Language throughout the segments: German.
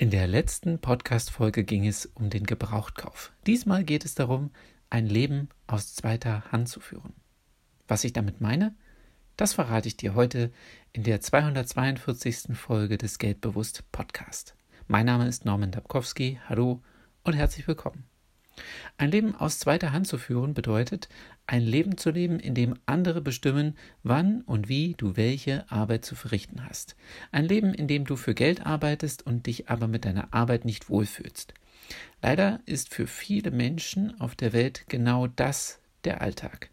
In der letzten Podcast-Folge ging es um den Gebrauchtkauf. Diesmal geht es darum, ein Leben aus zweiter Hand zu führen. Was ich damit meine, das verrate ich dir heute in der 242. Folge des Geldbewusst Podcast. Mein Name ist Norman Dabkowski. Hallo und herzlich willkommen. Ein Leben aus zweiter Hand zu führen bedeutet, ein Leben zu leben, in dem andere bestimmen, wann und wie du welche Arbeit zu verrichten hast. Ein Leben, in dem du für Geld arbeitest und dich aber mit deiner Arbeit nicht wohlfühlst. Leider ist für viele Menschen auf der Welt genau das der Alltag.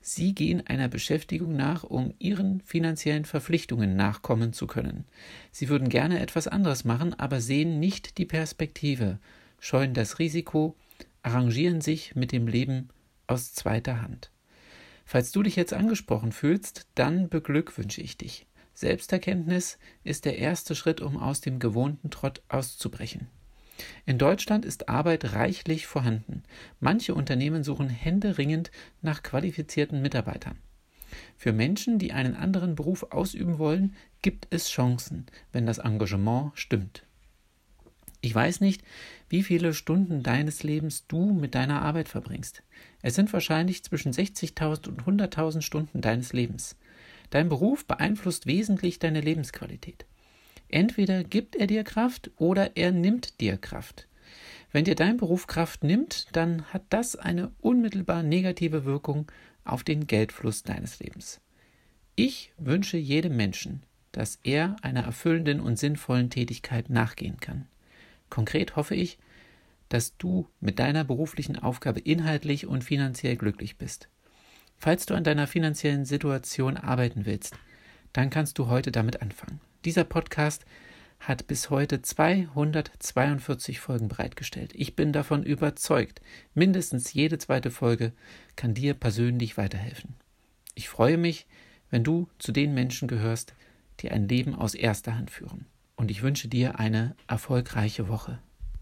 Sie gehen einer Beschäftigung nach, um ihren finanziellen Verpflichtungen nachkommen zu können. Sie würden gerne etwas anderes machen, aber sehen nicht die Perspektive, scheuen das Risiko, arrangieren sich mit dem Leben aus zweiter Hand. Falls du dich jetzt angesprochen fühlst, dann beglückwünsche ich dich. Selbsterkenntnis ist der erste Schritt, um aus dem gewohnten Trott auszubrechen. In Deutschland ist Arbeit reichlich vorhanden. Manche Unternehmen suchen händeringend nach qualifizierten Mitarbeitern. Für Menschen, die einen anderen Beruf ausüben wollen, gibt es Chancen, wenn das Engagement stimmt. Ich weiß nicht, wie viele Stunden deines Lebens du mit deiner Arbeit verbringst. Es sind wahrscheinlich zwischen 60.000 und 100.000 Stunden deines Lebens. Dein Beruf beeinflusst wesentlich deine Lebensqualität. Entweder gibt er dir Kraft oder er nimmt dir Kraft. Wenn dir dein Beruf Kraft nimmt, dann hat das eine unmittelbar negative Wirkung auf den Geldfluss deines Lebens. Ich wünsche jedem Menschen, dass er einer erfüllenden und sinnvollen Tätigkeit nachgehen kann. Konkret hoffe ich, dass du mit deiner beruflichen Aufgabe inhaltlich und finanziell glücklich bist. Falls du an deiner finanziellen Situation arbeiten willst, dann kannst du heute damit anfangen. Dieser Podcast hat bis heute 242 Folgen bereitgestellt. Ich bin davon überzeugt, mindestens jede zweite Folge kann dir persönlich weiterhelfen. Ich freue mich, wenn du zu den Menschen gehörst, die ein Leben aus erster Hand führen und ich wünsche dir eine erfolgreiche Woche.